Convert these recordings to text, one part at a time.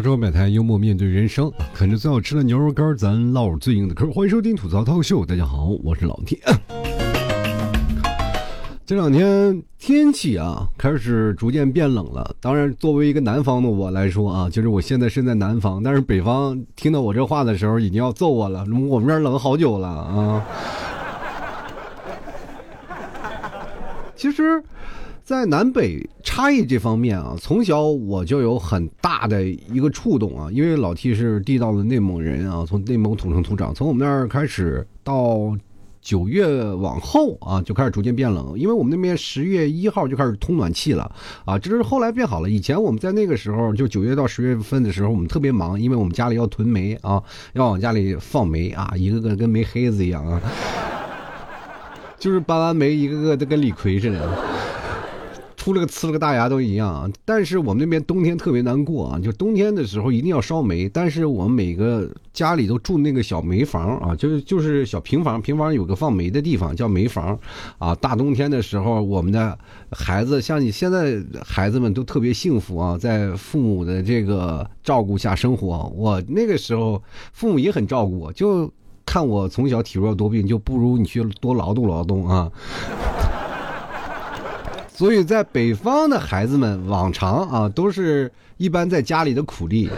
槽之后摆台，幽默面对人生，啃着最好吃的牛肉干，咱唠最硬的嗑。欢迎收听吐槽涛秀，大家好，我是老铁。这两天天气啊，开始逐渐变冷了。当然，作为一个南方的我来说啊，就是我现在身在南方，但是北方听到我这话的时候，已经要揍我了。我们这儿冷好久了啊。其实。在南北差异这方面啊，从小我就有很大的一个触动啊，因为老 T 是地道的内蒙人啊，从内蒙土生土长，从我们那儿开始到九月往后啊，就开始逐渐变冷，因为我们那边十月一号就开始通暖气了啊，这是后来变好了。以前我们在那个时候，就九月到十月份的时候，我们特别忙，因为我们家里要囤煤啊，要往家里放煤啊，一个个跟煤黑子一样啊，就是搬完煤，一个个都跟李逵似的。出了个呲了个大牙都一样啊！但是我们那边冬天特别难过啊，就冬天的时候一定要烧煤。但是我们每个家里都住那个小煤房啊，就是就是小平房，平房有个放煤的地方叫煤房，啊，大冬天的时候，我们的孩子像你现在孩子们都特别幸福啊，在父母的这个照顾下生活。我那个时候父母也很照顾我，就看我从小体弱多病，就不如你去多劳动劳动啊。所以在北方的孩子们，往常啊都是一般在家里的苦力啊。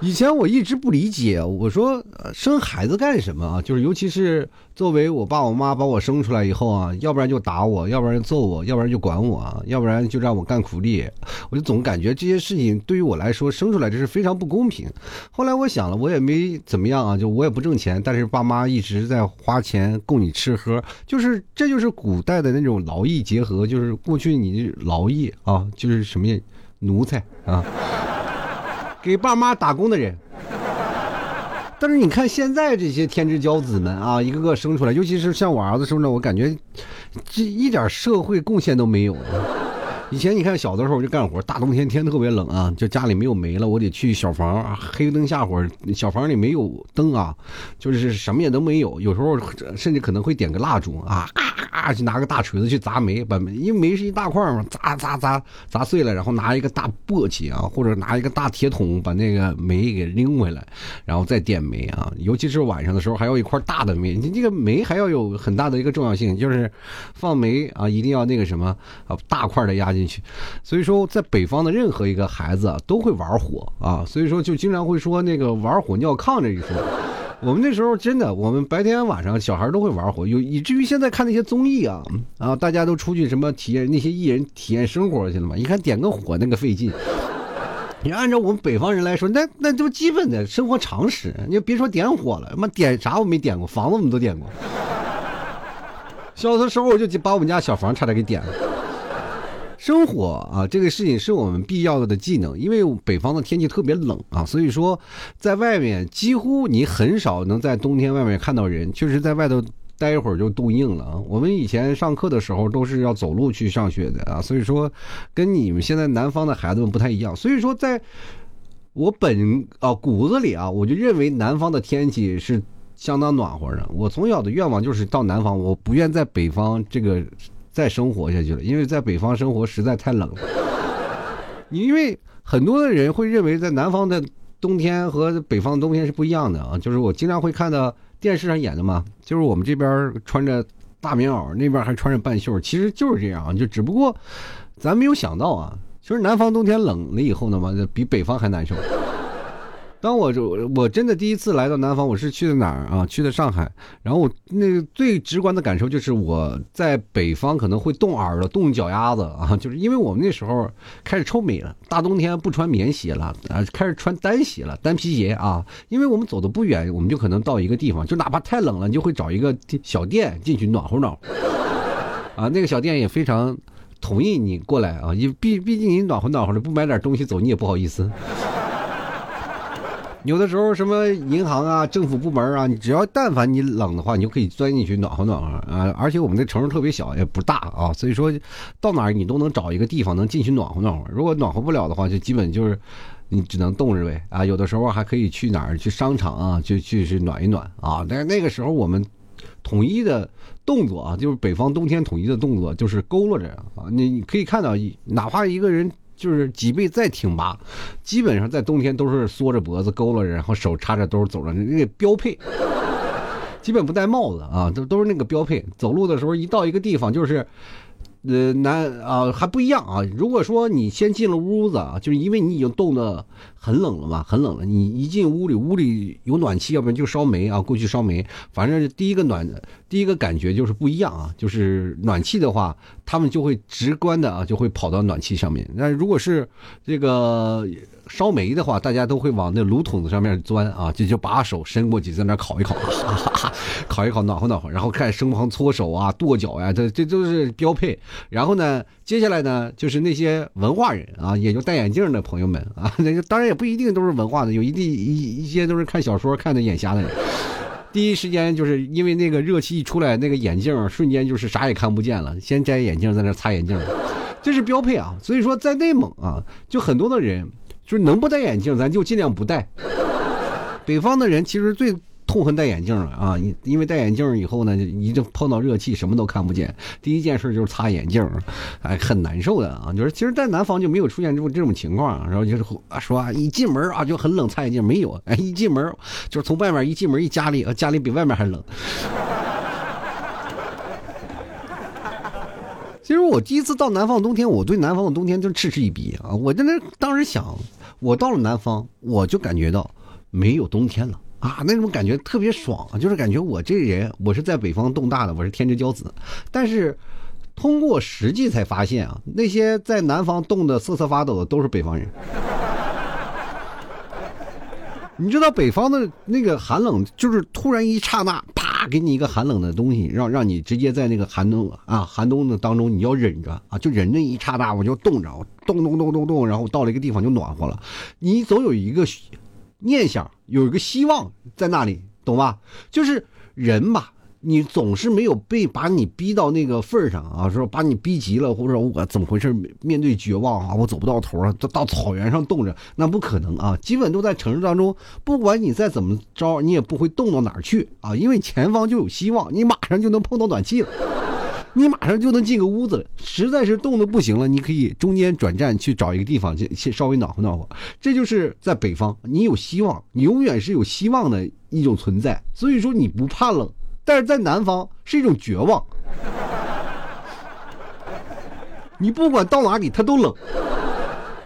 以前我一直不理解，我说生孩子干什么啊？就是尤其是作为我爸我妈把我生出来以后啊，要不然就打我，要不然就揍我，要不然就管我，要不然就让我干苦力。我就总感觉这些事情对于我来说生出来这是非常不公平。后来我想了，我也没怎么样啊，就我也不挣钱，但是爸妈一直在花钱供你吃喝，就是这就是古代的那种劳逸结合，就是过去你劳役啊，就是什么奴才啊。给爸妈打工的人，但是你看现在这些天之骄子们啊，一个个生出来，尤其是像我儿子生出来，我感觉这一点社会贡献都没有。以前你看小的时候就干活，大冬天天特别冷啊，就家里没有煤了，我得去小房黑灯瞎火，小房里没有灯啊，就是什么也都没有，有时候甚至可能会点个蜡烛啊。啊，去拿个大锤子去砸煤，把煤，因为煤是一大块嘛，砸砸砸砸碎了，然后拿一个大簸箕啊，或者拿一个大铁桶把那个煤给拎回来，然后再点煤啊。尤其是晚上的时候，还要一块大的煤。你这个煤还要有很大的一个重要性，就是放煤啊，一定要那个什么啊，大块的压进去。所以说，在北方的任何一个孩子啊都会玩火啊，所以说就经常会说那个玩火尿炕这一说。我们那时候真的，我们白天晚上小孩都会玩火，有以至于现在看那些综艺啊，啊，大家都出去什么体验那些艺人体验生活去了嘛？一看点个火那个费劲，你按照我们北方人来说，那那都基本的生活常识。你别说点火了，妈点啥我没点过，房子我们都点过。小的时候我就把我们家小房差点给点了。生火啊，这个事情是我们必要的技能，因为北方的天气特别冷啊，所以说在外面几乎你很少能在冬天外面看到人，确实在外头待一会儿就冻硬了啊。我们以前上课的时候都是要走路去上学的啊，所以说跟你们现在南方的孩子们不太一样。所以说，在我本啊骨子里啊，我就认为南方的天气是相当暖和的。我从小的愿望就是到南方，我不愿在北方这个。再生活下去了，因为在北方生活实在太冷了。你因为很多的人会认为在南方的冬天和北方的冬天是不一样的啊，就是我经常会看到电视上演的嘛，就是我们这边穿着大棉袄，那边还穿着半袖，其实就是这样，就只不过咱没有想到啊，其实南方冬天冷了以后呢嘛，比北方还难受。当我就我真的第一次来到南方，我是去的哪儿啊？去的上海。然后我那个最直观的感受就是我在北方可能会冻耳朵、冻脚丫子啊，就是因为我们那时候开始抽煤了，大冬天不穿棉鞋了啊，开始穿单鞋了，单皮鞋啊。因为我们走的不远，我们就可能到一个地方，就哪怕太冷了，你就会找一个小店进去暖和暖和。啊，那个小店也非常同意你过来啊，因毕毕竟你暖和暖和的，不买点东西走你也不好意思。有的时候，什么银行啊、政府部门啊，你只要但凡你冷的话，你就可以钻进去暖和暖和啊。而且我们的城市特别小，也不大啊，所以说到哪儿你都能找一个地方能进去暖和暖和。如果暖和不了的话，就基本就是你只能冻着呗啊。有的时候还可以去哪儿去商场啊，就去去暖一暖啊。但是那个时候我们统一的动作啊，就是北方冬天统一的动作就是佝偻着啊。你你可以看到，哪怕一个人。就是脊背再挺拔，基本上在冬天都是缩着脖子佝偻着，然后手插着兜走着，那个标配。基本不戴帽子啊，都都是那个标配。走路的时候一到一个地方就是。呃，男啊还不一样啊。如果说你先进了屋子啊，就是因为你已经冻得很冷了嘛，很冷了。你一进屋里，屋里有暖气，要不然就烧煤啊，过去烧煤。反正第一个暖，第一个感觉就是不一样啊。就是暖气的话，他们就会直观的啊，就会跑到暖气上面。那如果是这个。烧煤的话，大家都会往那炉筒子上面钻啊，就就把手伸过去，在那烤一烤，烤一烤，暖和暖和，然后开始生旁搓手啊、跺脚呀，这这都是标配。然后呢，接下来呢，就是那些文化人啊，也就戴眼镜的朋友们啊，那个当然也不一定都是文化的，有一定一一些都是看小说看的眼瞎的人。第一时间就是因为那个热气一出来，那个眼镜瞬间就是啥也看不见了，先摘眼镜，在那擦眼镜，这是标配啊。所以说，在内蒙啊，就很多的人。就是能不戴眼镜，咱就尽量不戴。北方的人其实最痛恨戴眼镜了啊，因为戴眼镜以后呢，一就碰到热气，什么都看不见。第一件事就是擦眼镜，哎，很难受的啊。就是其实，在南方就没有出现这种这种情况，然后就是说啊一进门啊就很冷，擦眼镜没有。哎，一进门就是从外面一进门一家里，家里比外面还冷。其实我第一次到南方冬天，我对南方的冬天就嗤之以鼻啊！我在那当时想。我到了南方，我就感觉到没有冬天了啊，那种感觉特别爽，就是感觉我这人我是在北方冻大的，我是天之骄子。但是通过实际才发现啊，那些在南方冻得瑟瑟发抖的都是北方人。你知道北方的那个寒冷，就是突然一刹那，啪，给你一个寒冷的东西，让让你直接在那个寒冬啊寒冬的当中，你要忍着啊，就忍那一刹那，我就冻着，冻冻冻冻冻，然后到了一个地方就暖和了。你总有一个念想，有一个希望在那里，懂吧？就是人吧。你总是没有被把你逼到那个份儿上啊，说把你逼急了，或者我怎么回事？面对绝望啊，我走不到头啊，到到草原上冻着，那不可能啊！基本都在城市当中，不管你再怎么着，你也不会冻到哪儿去啊，因为前方就有希望，你马上就能碰到暖气了，你马上就能进个屋子了。实在是冻得不行了，你可以中间转站去找一个地方去，去稍微暖和暖和。这就是在北方，你有希望，你永远是有希望的一种存在，所以说你不怕冷。但是在南方是一种绝望，你不管到哪里，它都冷。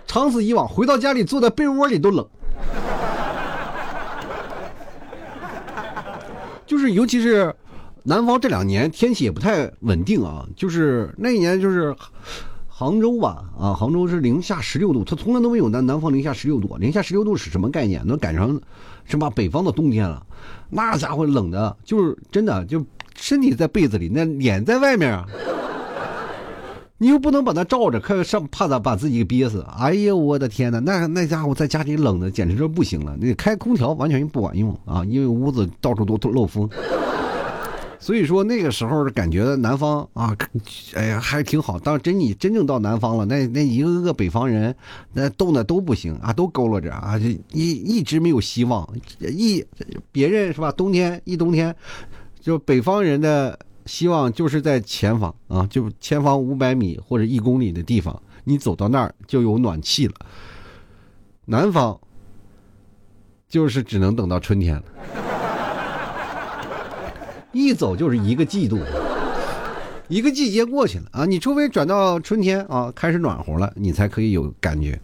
长此以往，回到家里坐在被窝里都冷。就是尤其是南方这两年天气也不太稳定啊。就是那一年就是杭州吧，啊，杭州是零下十六度，它从来都没有南南方零下十六度。零下十六度是什么概念？能赶上什么北方的冬天了？那家伙冷的，就是真的，就身体在被子里，那脸在外面啊，你又不能把它罩着，看上怕他把自己给憋死。哎呦，我的天哪，那那家伙在家里冷的简直就不行了，那开空调完全不管用啊，因为屋子到处都漏风。所以说那个时候感觉南方啊，哎呀还挺好。当真你真正到南方了，那那一个个北方人，那冻的都不行啊，都佝偻着啊，就一一直没有希望。一别人是吧？冬天一冬天，就北方人的希望就是在前方啊，就前方五百米或者一公里的地方，你走到那儿就有暖气了。南方就是只能等到春天了。一走就是一个季度，一个季节过去了啊！你除非转到春天啊，开始暖和了，你才可以有感觉。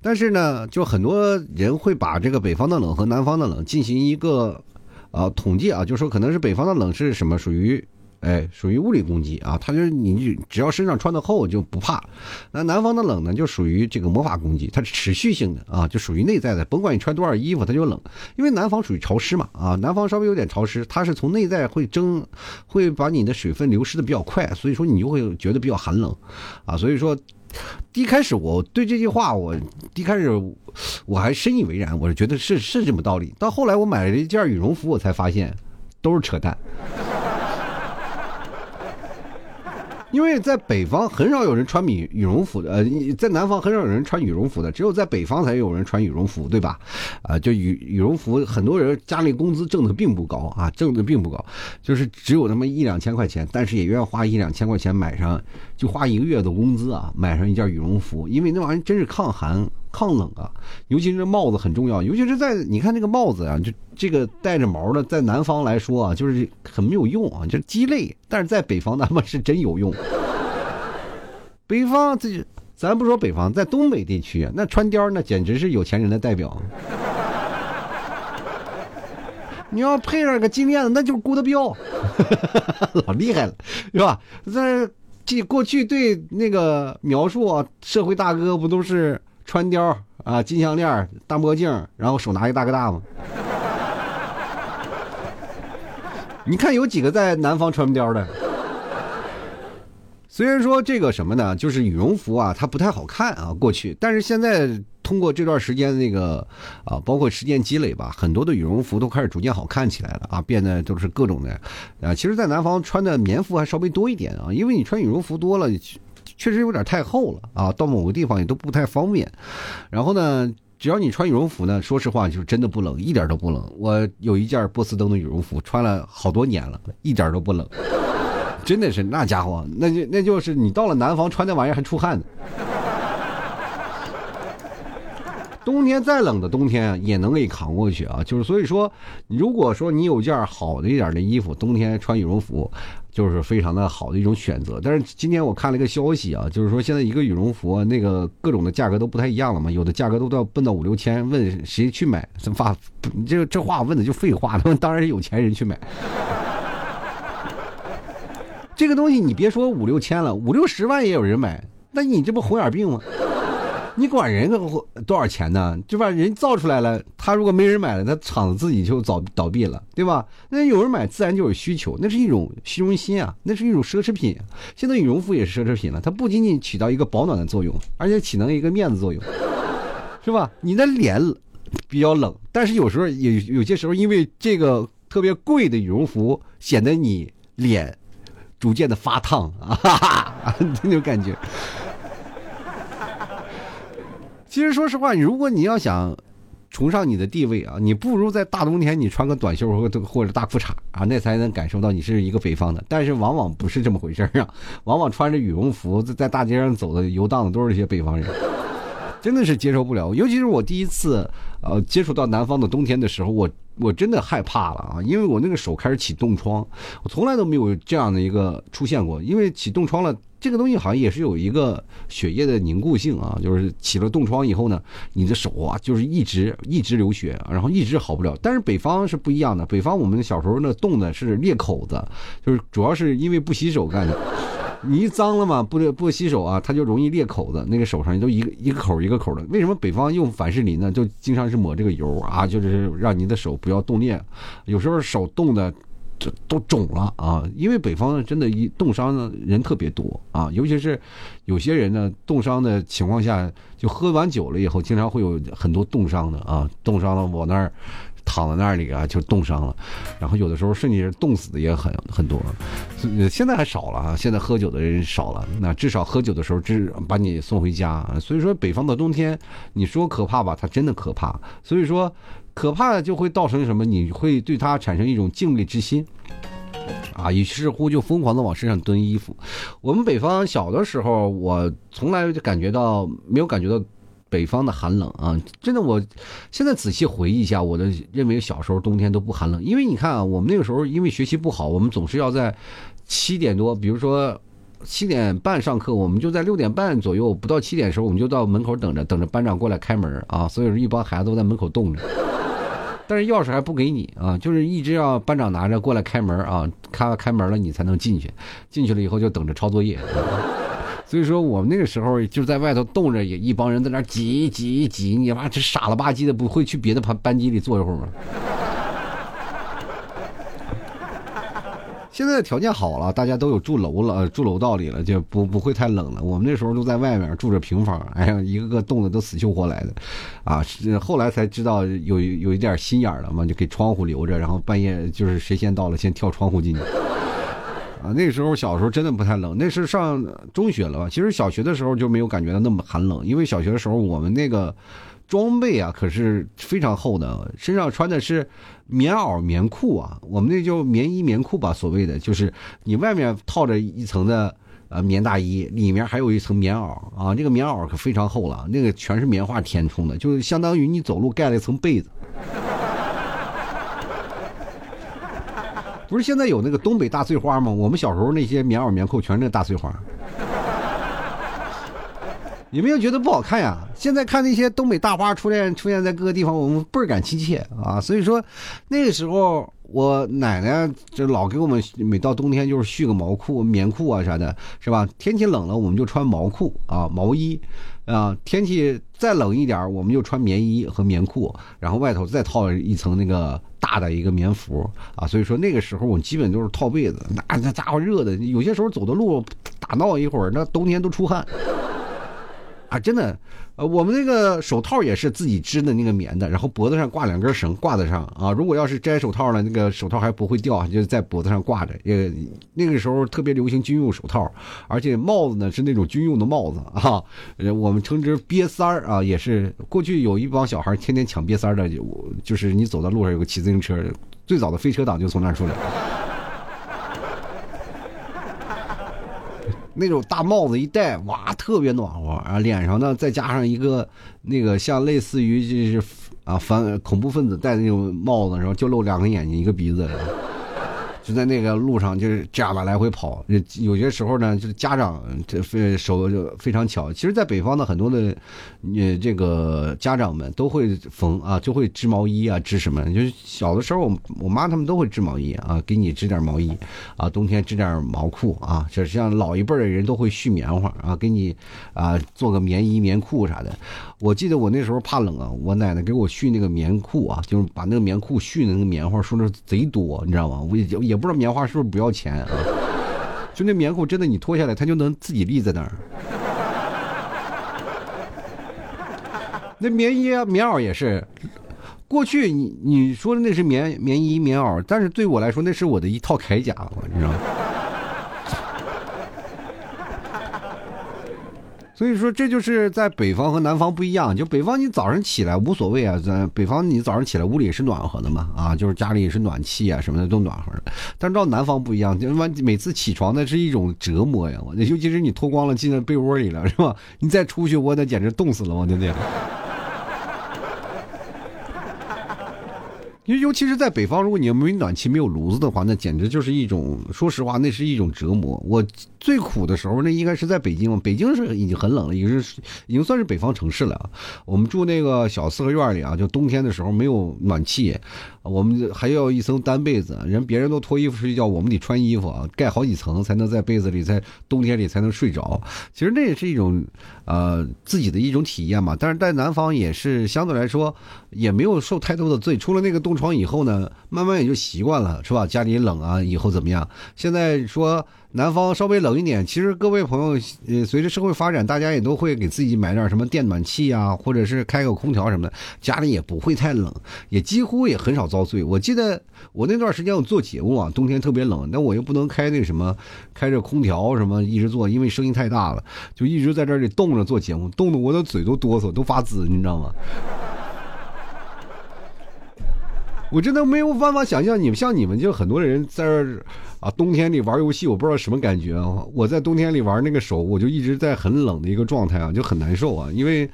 但是呢，就很多人会把这个北方的冷和南方的冷进行一个啊统计啊，就说可能是北方的冷是什么属于。哎，属于物理攻击啊！他就是你，只要身上穿的厚就不怕。那南方的冷呢，就属于这个魔法攻击，它是持续性的啊，就属于内在的。甭管你穿多少衣服，它就冷，因为南方属于潮湿嘛啊，南方稍微有点潮湿，它是从内在会蒸，会把你的水分流失的比较快，所以说你就会觉得比较寒冷啊。所以说，一开始我对这句话，我一开始我还深以为然，我是觉得是是这么道理。到后来我买了一件羽绒服，我才发现都是扯淡。因为在北方很少有人穿羽羽绒服的，呃，在南方很少有人穿羽绒服的，只有在北方才有人穿羽绒服，对吧？啊，就羽羽绒服，很多人家里工资挣的并不高啊，挣的并不高，就是只有那么一两千块钱，但是也愿意花一两千块钱买上。就花一个月的工资啊，买上一件羽绒服，因为那玩意儿真是抗寒抗冷啊。尤其是帽子很重要，尤其是在你看这个帽子啊，就这个带着毛的，在南方来说啊，就是很没有用啊，就是鸡肋。但是在北方他们是真有用。北方这咱不说北方，在东北地区，那穿貂那简直是有钱人的代表。你要配上个金链子，那就是郭德彪，老厉害了，是吧？在这过去对那个描述啊，社会大哥不都是穿貂啊，金项链、大墨镜，然后手拿一大哥大吗？你看有几个在南方穿貂的？虽然说这个什么呢，就是羽绒服啊，它不太好看啊，过去，但是现在。通过这段时间那个啊，包括时间积累吧，很多的羽绒服都开始逐渐好看起来了啊，变得都是各种的啊。其实，在南方穿的棉服还稍微多一点啊，因为你穿羽绒服多了，确实有点太厚了啊，到某个地方也都不太方便。然后呢，只要你穿羽绒服呢，说实话就真的不冷，一点都不冷。我有一件波司登的羽绒服，穿了好多年了，一点都不冷，真的是那家伙，那就那就是你到了南方穿那玩意儿还出汗呢。冬天再冷的冬天也能给扛过去啊！就是所以说，如果说你有件好的一点的衣服，冬天穿羽绒服，就是非常的好的一种选择。但是今天我看了一个消息啊，就是说现在一个羽绒服那个各种的价格都不太一样了嘛，有的价格都到奔到五六千，问谁去买？这话，这这话问的就废话，他们当然是有钱人去买。这个东西你别说五六千了，五六十万也有人买，那你这不红眼病吗？你管人个多少钱呢？就把人造出来了，他如果没人买了，他厂子自己就早倒闭了，对吧？那有人买，自然就有需求，那是一种虚荣心啊，那是一种奢侈品。现在羽绒服也是奢侈品了，它不仅仅起到一个保暖的作用，而且起到一个面子作用，是吧？你的脸比较冷，但是有时候有有些时候，因为这个特别贵的羽绒服，显得你脸逐渐的发烫啊，哈哈，那种感觉。其实说实话，如果你要想崇尚你的地位啊，你不如在大冬天你穿个短袖或或者大裤衩啊，那才能感受到你是一个北方的。但是往往不是这么回事啊，往往穿着羽绒服在大街上走的游荡的都是一些北方人，真的是接受不了。尤其是我第一次呃接触到南方的冬天的时候，我我真的害怕了啊，因为我那个手开始起冻疮，我从来都没有这样的一个出现过，因为起冻疮了。这个东西好像也是有一个血液的凝固性啊，就是起了冻疮以后呢，你的手啊就是一直一直流血，然后一直好不了。但是北方是不一样的，北方我们小时候那冻的是裂口子，就是主要是因为不洗手干的。你一脏了嘛，不不洗手啊，它就容易裂口子，那个手上都一个一个口一个口的。为什么北方用凡士林呢？就经常是抹这个油啊，就是让你的手不要冻裂。有时候手冻的。都肿了啊！因为北方真的，一冻伤的人特别多啊，尤其是有些人呢，冻伤的情况下，就喝完酒了以后，经常会有很多冻伤的啊，冻伤了我那儿躺在那里啊，就冻伤了，然后有的时候甚至是冻死的也很很多，现在还少了啊，现在喝酒的人少了，那至少喝酒的时候，只把你送回家。所以说，北方的冬天，你说可怕吧，它真的可怕。所以说。可怕就会造成什么？你会对它产生一种敬畏之心，啊，于是乎就疯狂的往身上蹲衣服。我们北方小的时候，我从来就感觉到没有感觉到北方的寒冷啊！真的，我现在仔细回忆一下，我的认为小时候冬天都不寒冷，因为你看啊，我们那个时候因为学习不好，我们总是要在七点多，比如说。七点半上课，我们就在六点半左右，不到七点的时候，我们就到门口等着，等着班长过来开门啊。所以说，一帮孩子都在门口冻着，但是钥匙还不给你啊，就是一直要班长拿着过来开门啊，开开门了你才能进去，进去了以后就等着抄作业。所以说，我们那个时候就在外头冻着，也一帮人在那挤挤挤，你妈这傻了吧唧的，不会去别的班班级里坐一会儿吗？现在条件好了，大家都有住楼了，住楼道里了，就不不会太冷了。我们那时候都在外面住着平房，哎呀，一个个冻得都死去活来的，啊，后来才知道有有一点心眼了嘛，就给窗户留着，然后半夜就是谁先到了，先跳窗户进去。啊，那时候小时候真的不太冷，那是上中学了吧？其实小学的时候就没有感觉到那么寒冷，因为小学的时候我们那个。装备啊，可是非常厚的，身上穿的是棉袄棉裤啊，我们那就棉衣棉裤吧，所谓的就是你外面套着一层的呃棉大衣，里面还有一层棉袄啊，这个棉袄可非常厚了，那个全是棉花填充的，就相当于你走路盖了一层被子。不是现在有那个东北大碎花吗？我们小时候那些棉袄棉裤全是那大碎花。你们又觉得不好看呀？现在看那些东北大花出现出现在各个地方，我们倍感亲切啊！所以说，那个时候我奶奶就老给我们每到冬天就是续个毛裤、棉裤啊啥的，是吧？天气冷了我们就穿毛裤啊、毛衣啊，天气再冷一点我们就穿棉衣和棉裤，然后外头再套一层那个。大的一个棉服啊，所以说那个时候我基本都是套被子，那那家伙热的，有些时候走的路打闹一会儿，那冬天都出汗。啊，真的，呃，我们那个手套也是自己织的那个棉的，然后脖子上挂两根绳挂在上啊。如果要是摘手套了，那个手套还不会掉，就在脖子上挂着。也那个时候特别流行军用手套，而且帽子呢是那种军用的帽子啊，我们称之瘪三儿啊，也是过去有一帮小孩天天抢瘪三儿的，就是你走在路上有个骑自行车，最早的飞车党就从那儿出来。那种大帽子一戴，哇，特别暖和然后！脸上呢再加上一个那个像类似于就是啊反恐怖分子戴的那种帽子，然后就露两个眼睛，一个鼻子。就在那个路上，就是这样的来回跑。有些时候呢，就是家长这非手就非常巧。其实，在北方的很多的，呃，这个家长们都会缝啊，就会织毛衣啊，织什么？就是小的时候，我我妈他们都会织毛衣啊，给你织点毛衣啊，冬天织点毛裤啊。就是像老一辈的人都会续棉花啊，给你啊做个棉衣、棉裤啥的。我记得我那时候怕冷啊，我奶奶给我续那个棉裤啊，就是把那个棉裤续的那个棉花说的贼多，你知道吗？我也也。不知道棉花是不是不要钱啊？就那棉裤真的，你脱下来它就能自己立在那儿。那棉衣、棉袄也是，过去你你说的那是棉棉衣、棉袄，但是对我来说那是我的一套铠甲，你知道吗？所以说，这就是在北方和南方不一样。就北方，你早上起来无所谓啊，在北方你早上起来屋里是暖和的嘛，啊，就是家里也是暖气啊什么的都暖和。但是到南方不一样，就完每次起床那是一种折磨呀，我尤其是你脱光了进在被窝里了，是吧？你再出去，我那简直冻死了，我对不对？因为尤其是在北方，如果你没暖气、没有炉子的话，那简直就是一种，说实话，那是一种折磨。我最苦的时候，那应该是在北京。北京是已经很冷了，已经是已经算是北方城市了。我们住那个小四合院里啊，就冬天的时候没有暖气。我们还要一层单被子，人别人都脱衣服睡觉，我们得穿衣服啊，盖好几层才能在被子里，在冬天里才能睡着。其实那也是一种，呃，自己的一种体验嘛。但是在南方也是相对来说也没有受太多的罪，除了那个冬冻疮以后呢，慢慢也就习惯了，是吧？家里冷啊，以后怎么样？现在说。南方稍微冷一点，其实各位朋友，呃，随着社会发展，大家也都会给自己买点什么电暖气啊，或者是开个空调什么的，家里也不会太冷，也几乎也很少遭罪。我记得我那段时间我做节目啊，冬天特别冷，那我又不能开那什么，开着空调什么一直做，因为声音太大了，就一直在这里冻着做节目，冻得我的嘴都哆嗦，都发紫，你知道吗？我真的没有办法想象，你们像你们就很多人在这儿啊，冬天里玩游戏，我不知道什么感觉啊。我在冬天里玩那个手，我就一直在很冷的一个状态啊，就很难受啊。因为，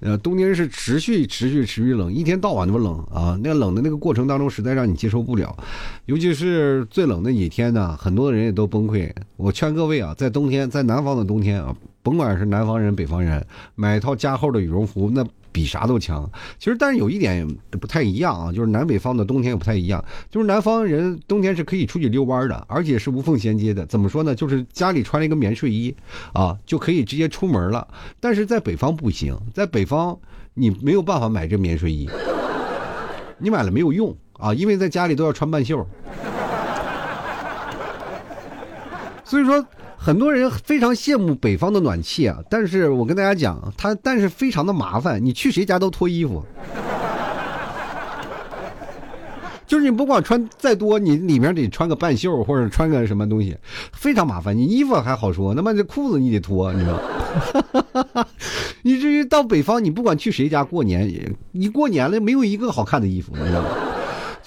呃，冬天是持续、持续、持续冷，一天到晚那么冷啊。那冷的那个过程当中，实在让你接受不了。尤其是最冷的几天呢，很多人也都崩溃。我劝各位啊，在冬天，在南方的冬天啊，甭管是南方人、北方人，买一套加厚的羽绒服，那。比啥都强，其实但是有一点不太一样啊，就是南北方的冬天也不太一样，就是南方人冬天是可以出去遛弯的，而且是无缝衔接的。怎么说呢？就是家里穿了一个棉睡衣啊，就可以直接出门了。但是在北方不行，在北方你没有办法买这棉睡衣，你买了没有用啊，因为在家里都要穿半袖。所以说。很多人非常羡慕北方的暖气啊，但是我跟大家讲，它但是非常的麻烦，你去谁家都脱衣服，就是你不管穿再多，你里面得穿个半袖或者穿个什么东西，非常麻烦。你衣服还好说，那么这裤子你得脱，你知道？以至于到北方，你不管去谁家过年，你过年了没有一个好看的衣服，你知道吗？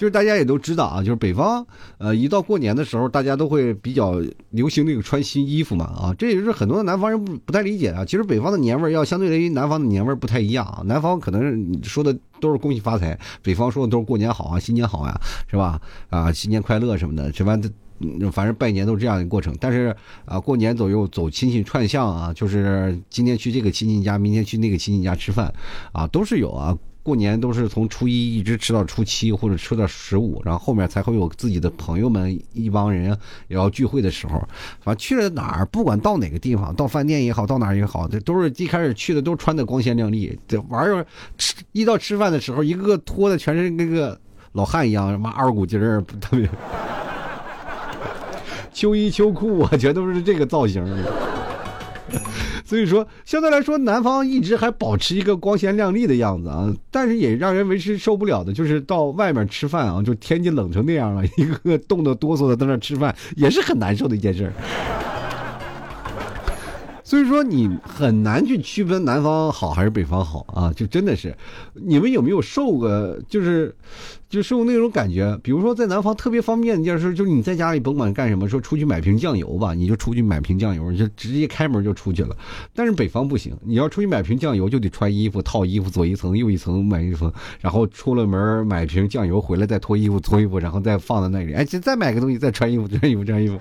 就是大家也都知道啊，就是北方，呃，一到过年的时候，大家都会比较流行那个穿新衣服嘛，啊，这也是很多的南方人不不太理解啊。其实北方的年味儿要相对于南方的年味儿不太一样啊，南方可能说的都是恭喜发财，北方说的都是过年好啊，新年好呀，是吧？啊，新年快乐什么的，什么反正拜年都是这样的过程。但是啊，过年左右走亲戚串巷啊，就是今天去这个亲戚家，明天去那个亲戚家吃饭，啊，都是有啊。过年都是从初一一直吃到初七，或者吃到十五，然后后面才会有自己的朋友们一帮人也要聚会的时候。反正去了哪儿，不管到哪个地方，到饭店也好，到哪儿也好，这都是一开始去的都穿的光鲜亮丽。这玩意儿吃一到吃饭的时候，一个个脱的全是那个老汉一样，什么二股筋儿，特别 秋衣秋裤啊，全都是这个造型。所以说，相对来说，南方一直还保持一个光鲜亮丽的样子啊，但是也让人为之受不了的，就是到外面吃饭啊，就天气冷成那样了，一个个冻得哆嗦的在那吃饭，也是很难受的一件事。所以说你很难去区分南方好还是北方好啊，就真的是，你们有没有受过就是，就受过那种感觉？比如说在南方特别方便的一件事，就是你在家里甭管干什么，说出去买瓶酱油吧，你就出去买瓶酱油，你就直接开门就出去了。但是北方不行，你要出去买瓶酱油，就得穿衣服、套衣服，左一层右一层买一层，然后出了门买瓶酱油回来再脱衣服、脱衣服，然后再放在那里，哎，再买个东西再穿衣服、穿衣服、穿衣服。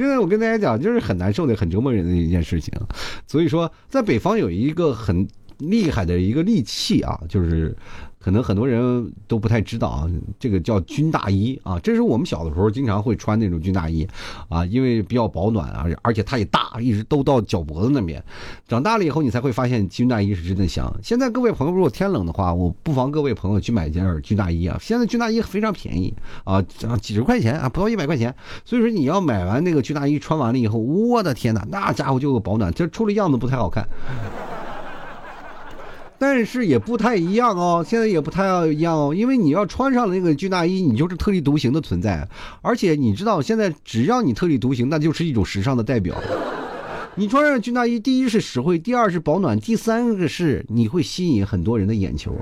现在我跟大家讲，就是很难受的、很折磨人的一件事情。所以说，在北方有一个很厉害的一个利器啊，就是。可能很多人都不太知道啊，这个叫军大衣啊，这是我们小的时候经常会穿那种军大衣，啊，因为比较保暖啊，而且它也大，一直都到脚脖子那边。长大了以后，你才会发现军大衣是真的香。现在各位朋友，如果天冷的话，我不妨各位朋友去买件军大衣啊。现在军大衣非常便宜啊，几十块钱啊，不到一百块钱。所以说你要买完那个军大衣穿完了以后，我的天哪，那家伙就保暖，这出了样子不太好看。但是也不太一样哦，现在也不太一样哦，因为你要穿上了那个军大衣，你就是特立独行的存在。而且你知道，现在只要你特立独行，那就是一种时尚的代表。你穿上军大衣，第一是实惠，第二是保暖，第三个是你会吸引很多人的眼球。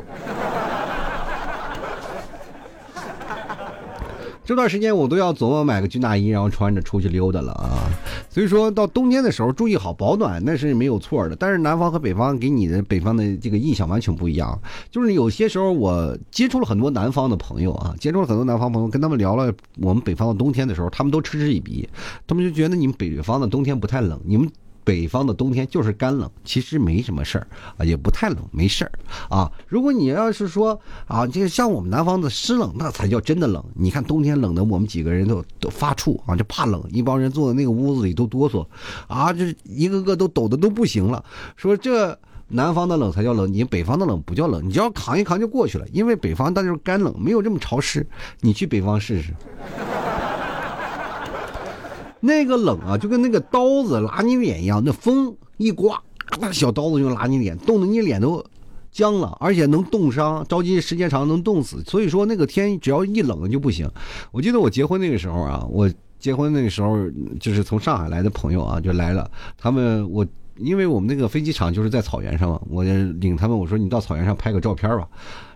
这段时间我都要琢磨买个军大衣，然后穿着出去溜达了啊。所以说到冬天的时候，注意好保暖，那是没有错的。但是南方和北方给你的北方的这个印象完全不一样。就是有些时候我接触了很多南方的朋友啊，接触了很多南方朋友，跟他们聊了我们北方的冬天的时候，他们都嗤之以鼻，他们就觉得你们北方的冬天不太冷，你们。北方的冬天就是干冷，其实没什么事儿啊，也不太冷，没事儿啊。如果你要是说啊，这个像我们南方的湿冷，那才叫真的冷。你看冬天冷的，我们几个人都都发怵啊，就怕冷，一帮人坐在那个屋子里都哆嗦啊，这一个个都抖的都不行了。说这南方的冷才叫冷，你北方的冷不叫冷，你只要扛一扛就过去了。因为北方那就是干冷，没有这么潮湿。你去北方试试。那个冷啊，就跟那个刀子拉你脸一样，那风一刮，那小刀子就拉你脸，冻得你脸都僵了，而且能冻伤，着急时间长能冻死。所以说那个天只要一冷就不行。我记得我结婚那个时候啊，我结婚那个时候就是从上海来的朋友啊就来了，他们我因为我们那个飞机场就是在草原上嘛，我就领他们我说你到草原上拍个照片吧。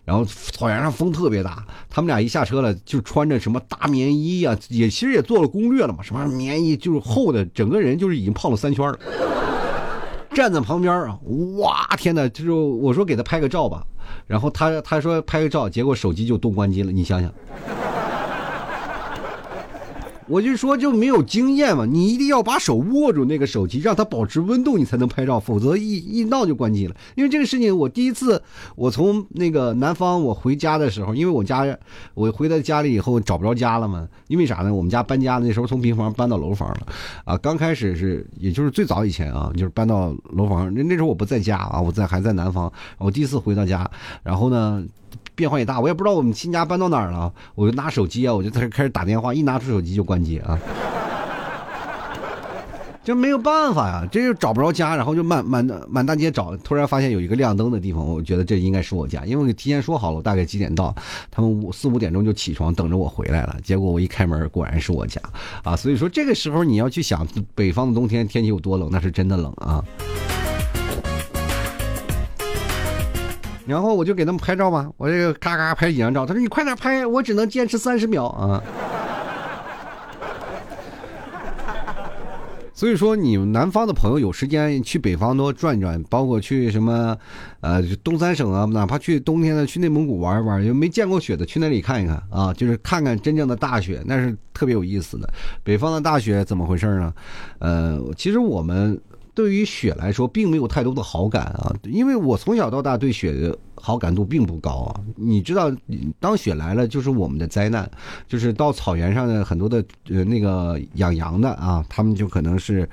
然后草原上风特别大，他们俩一下车了，就穿着什么大棉衣呀，也其实也做了攻略了嘛，什么棉衣就是厚的，整个人就是已经胖了三圈了。站在旁边啊，哇天呐，就是我说给他拍个照吧，然后他他说拍个照，结果手机就冻关机了，你想想。我就说就没有经验嘛，你一定要把手握住那个手机，让它保持温度，你才能拍照，否则一一闹就关机了。因为这个事情，我第一次我从那个南方我回家的时候，因为我家我回到家里以后找不着家了嘛，因为啥呢？我们家搬家那时候从平房搬到楼房了，啊，刚开始是也就是最早以前啊，就是搬到楼房，那那时候我不在家啊，我在还在南方，我第一次回到家，然后呢。变化也大，我也不知道我们新家搬到哪儿了，我就拿手机啊，我就在这开始打电话，一拿出手机就关机啊，就没有办法呀，这就找不着家，然后就满满满大街找，突然发现有一个亮灯的地方，我觉得这应该是我家，因为我提前说好了，我大概几点到，他们五四五点钟就起床等着我回来了，结果我一开门，果然是我家，啊，所以说这个时候你要去想北方的冬天天气有多冷，那是真的冷啊。然后我就给他们拍照嘛，我这个咔咔拍几张照，他说你快点拍，我只能坚持三十秒啊。所以说，你们南方的朋友有时间去北方多转转，包括去什么，呃，东三省啊，哪怕去冬天的去内蒙古玩一玩，就没见过雪的去那里看一看啊，就是看看真正的大雪，那是特别有意思的。北方的大雪怎么回事呢？呃，其实我们。对于雪来说，并没有太多的好感啊，因为我从小到大对雪的好感度并不高啊。你知道，当雪来了就是我们的灾难，就是到草原上的很多的呃那个养羊的啊，他们就可能是，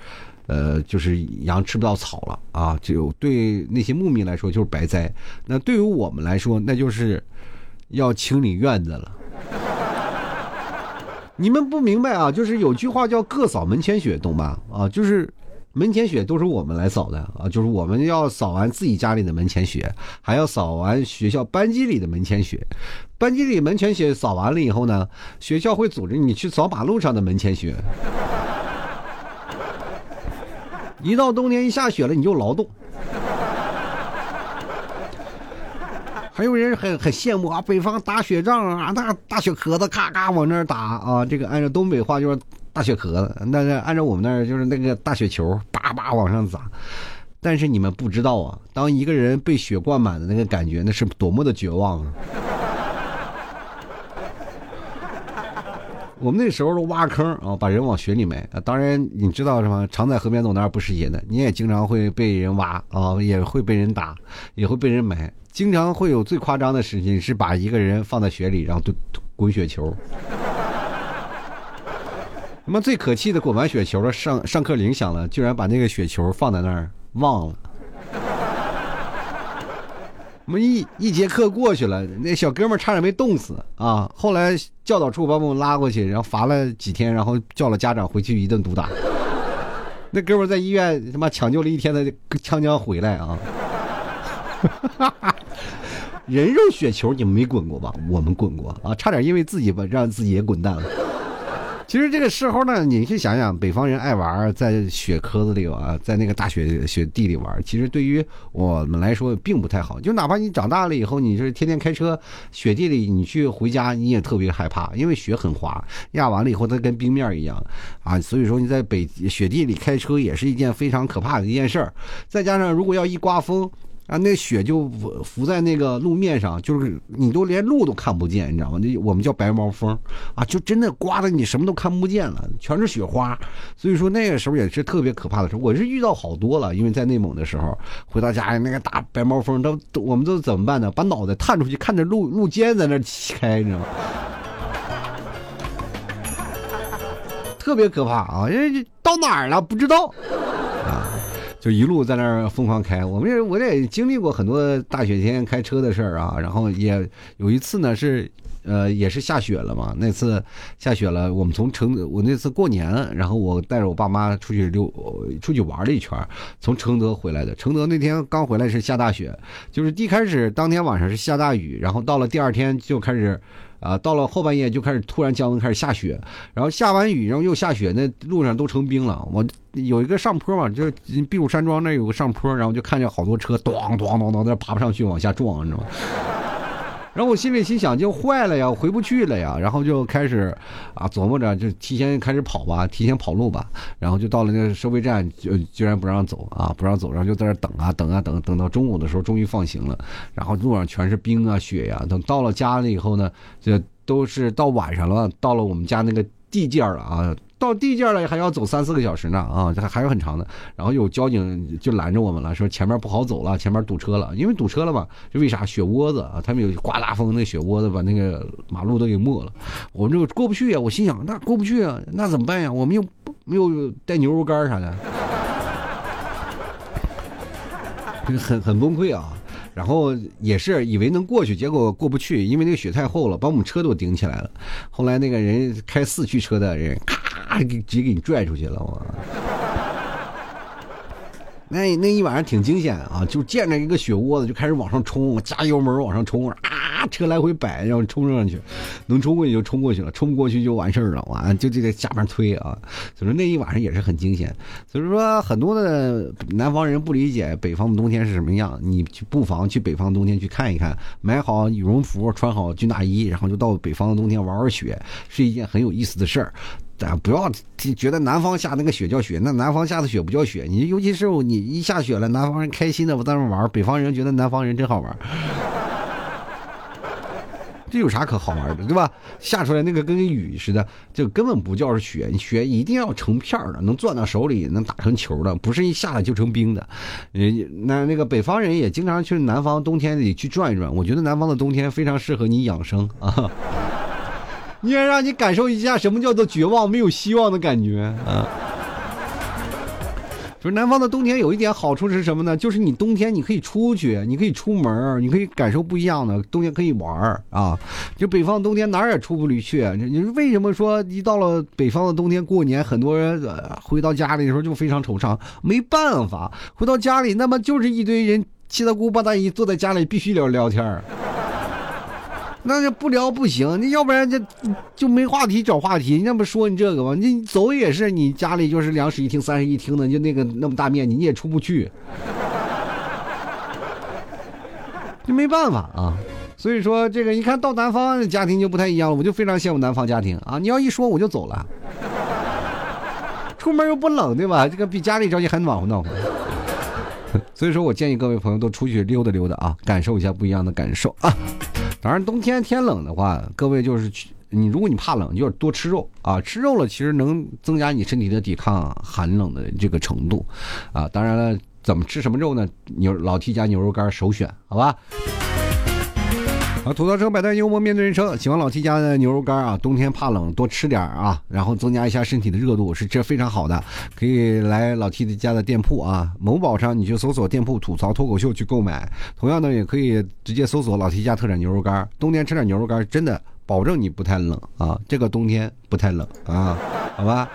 呃，就是羊吃不到草了啊，就对那些牧民来说就是白灾。那对于我们来说，那就是要清理院子了。你们不明白啊，就是有句话叫“各扫门前雪”，懂吧？啊，就是。门前雪都是我们来扫的啊，就是我们要扫完自己家里的门前雪，还要扫完学校班级里的门前雪。班级里门前雪扫完了以后呢，学校会组织你去扫马路上的门前雪。一到冬天一下雪了，你就劳动。还有人很很羡慕啊，北方打雪仗啊，那大雪壳子咔咔往那儿打啊，这个按照东北话就是。大雪壳子，那是按照我们那儿就是那个大雪球，叭叭往上砸。但是你们不知道啊，当一个人被雪灌满的那个感觉，那是多么的绝望啊！我们那时候都挖坑啊，把人往雪里埋。当然，你知道什么？常在河边走，哪不湿鞋的？你也经常会被人挖啊，也会被人打，也会被人埋。经常会有最夸张的事情是把一个人放在雪里，然后滚滚雪球。他妈最可气的，滚完雪球了，上上课铃响了，居然把那个雪球放在那儿忘了。我们一一节课过去了，那小哥们差点没冻死啊！后来教导处把我们拉过去，然后罚了几天，然后叫了家长回去一顿毒打。那哥们在医院他妈抢救了一天的枪将回来啊！人肉雪球你们没滚过吧？我们滚过啊，差点因为自己把让自己也滚蛋了。其实这个时候呢，你去想想，北方人爱玩，在雪壳子里玩，在那个大雪雪地里玩，其实对于我们来说并不太好。就哪怕你长大了以后，你是天天开车，雪地里你去回家，你也特别害怕，因为雪很滑，压完了以后它跟冰面一样啊。所以说你在北雪地里开车也是一件非常可怕的一件事儿。再加上如果要一刮风。啊，那雪就浮在那个路面上，就是你都连路都看不见，你知道吗？那我们叫白毛风，啊，就真的刮的你什么都看不见了，全是雪花。所以说那个时候也是特别可怕的时候，我是遇到好多了，因为在内蒙的时候，回到家那个大白毛风都我们都怎么办呢？把脑袋探出去，看着路路肩在那起开，你知道吗？特别可怕啊！因为到哪儿了不知道。就一路在那儿疯狂开，我们也我也经历过很多大雪天开车的事儿啊，然后也有一次呢是，呃，也是下雪了嘛。那次下雪了，我们从承德，我那次过年，然后我带着我爸妈出去溜，出去玩了一圈，从承德回来的。承德那天刚回来是下大雪，就是一开始当天晚上是下大雨，然后到了第二天就开始。啊，到了后半夜就开始突然降温，开始下雪，然后下完雨，然后又下雪，那路上都成冰了。我有一个上坡嘛，就是避暑山庄那有个上坡，然后就看见好多车咣咣咣咣在那爬不上去，往下撞，你知道吗？然后我心里心想，就坏了呀，回不去了呀。然后就开始啊琢磨着，就提前开始跑吧，提前跑路吧。然后就到了那个收费站，就居然不让走啊，不让走，然后就在那等啊等啊等，等到中午的时候，终于放行了。然后路上全是冰啊雪呀。等到了家里以后呢，这都是到晚上了，到了我们家那个地界了啊。到地界了还要走三四个小时呢啊，还还有很长的。然后有交警就拦着我们了，说前面不好走了，前面堵车了。因为堵车了嘛，就为啥雪窝子啊？他们有刮大风，那雪窝子把那个马路都给没了。我们这个过不去呀，我心想那过不去啊，那怎么办呀？我们又没有带牛肉干啥的，很很崩溃啊。然后也是以为能过去，结果过不去，因为那个雪太厚了，把我们车都顶起来了。后来那个人开四驱车的人，咔，给直接给你拽出去了。我，那那一晚上挺惊险啊，就见着一个雪窝子就开始往上冲，加油门往上冲啊，车来回摆，然后冲上去，能冲过去就冲过去了，冲不过去就完事儿了，完就这个下面推啊，所以说那一晚上也是很惊险。所以说很多的南方人不理解北方的冬天是什么样，你不妨去北方冬天去看一看，买好羽绒服，穿好军大衣，然后就到北方的冬天玩玩雪，是一件很有意思的事儿。咱不要觉得南方下那个雪叫雪，那南方下的雪不叫雪。你尤其是你一下雪了，南方人开心的在那玩，北方人觉得南方人真好玩。这有啥可好玩的，对吧？下出来那个跟雨似的，就根本不叫是雪。雪一定要成片的，能攥到手里，能打成球的，不是一下来就成冰的。那那个北方人也经常去南方冬天里去转一转。我觉得南方的冬天非常适合你养生啊。你也让你感受一下什么叫做绝望、没有希望的感觉啊！就是南方的冬天有一点好处是什么呢？就是你冬天你可以出去，你可以出门，你可以感受不一样的冬天可以玩啊！就北方冬天哪儿也出不去。你为什么说一到了北方的冬天过年，很多人回到家里的时候就非常惆怅？没办法，回到家里那么就是一堆人七大姑八大姨坐在家里必须聊聊天那就不聊不行，你要不然就就没话题找话题。那不说你这个吗？你走也是，你家里就是两室一厅、三室一厅的，就那个那么大面积，你也出不去，就没办法啊。所以说，这个一看到南方家庭就不太一样了，我就非常羡慕南方家庭啊。你要一说我就走了，出门又不冷对吧？这个比家里着急还暖和暖和。所以说我建议各位朋友都出去溜达溜达啊，感受一下不一样的感受啊。当然，冬天天冷的话，各位就是去你，如果你怕冷，就是多吃肉啊。吃肉了，其实能增加你身体的抵抗寒冷的这个程度，啊。当然了，怎么吃什么肉呢？牛老 T 家牛肉干首选，好吧？啊，吐槽车百态幽默面对人生，喜欢老 T 家的牛肉干啊。冬天怕冷，多吃点啊，然后增加一下身体的热度，是这非常好的。可以来老 T 的家的店铺啊，某宝上你就搜索店铺吐槽脱口秀去购买。同样的，也可以直接搜索老 T 家特产牛肉干。冬天吃点牛肉干，真的保证你不太冷啊。这个冬天不太冷啊，好吧？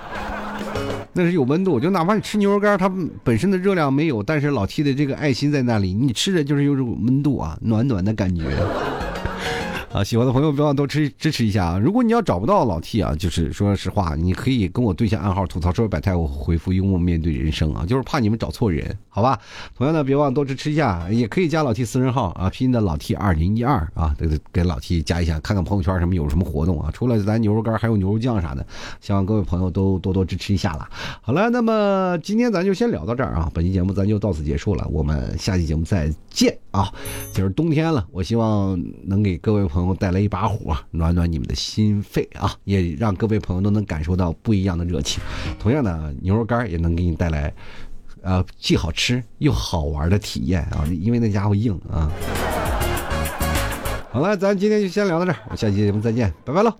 那是有温度，就哪怕你吃牛肉干，它本身的热量没有，但是老 T 的这个爱心在那里，你吃着就是有种温度啊，暖暖的感觉。啊，喜欢的朋友不要多支支持一下啊！如果你要找不到老 T 啊，就是说实话，你可以跟我对下暗号，吐槽说百态，我回复幽默面对人生啊，就是怕你们找错人，好吧？同样的，别忘多支持一下，也可以加老 T 私人号啊，拼音的老 T 二零一二啊，给给老 T 加一下，看看朋友圈什么有什么活动啊？除了咱牛肉干，还有牛肉酱啥的，希望各位朋友都多多支持一下了。好了，那么今天咱就先聊到这儿啊，本期节目咱就到此结束了，我们下期节目再见啊！就是冬天了，我希望能给各位朋友朋友。带来一把火，暖暖你们的心肺啊！也让各位朋友都能感受到不一样的热情。同样的，牛肉干也能给你带来，呃，既好吃又好玩的体验啊！因为那家伙硬啊。好了，咱今天就先聊到这儿，我下期节目再见，拜拜喽。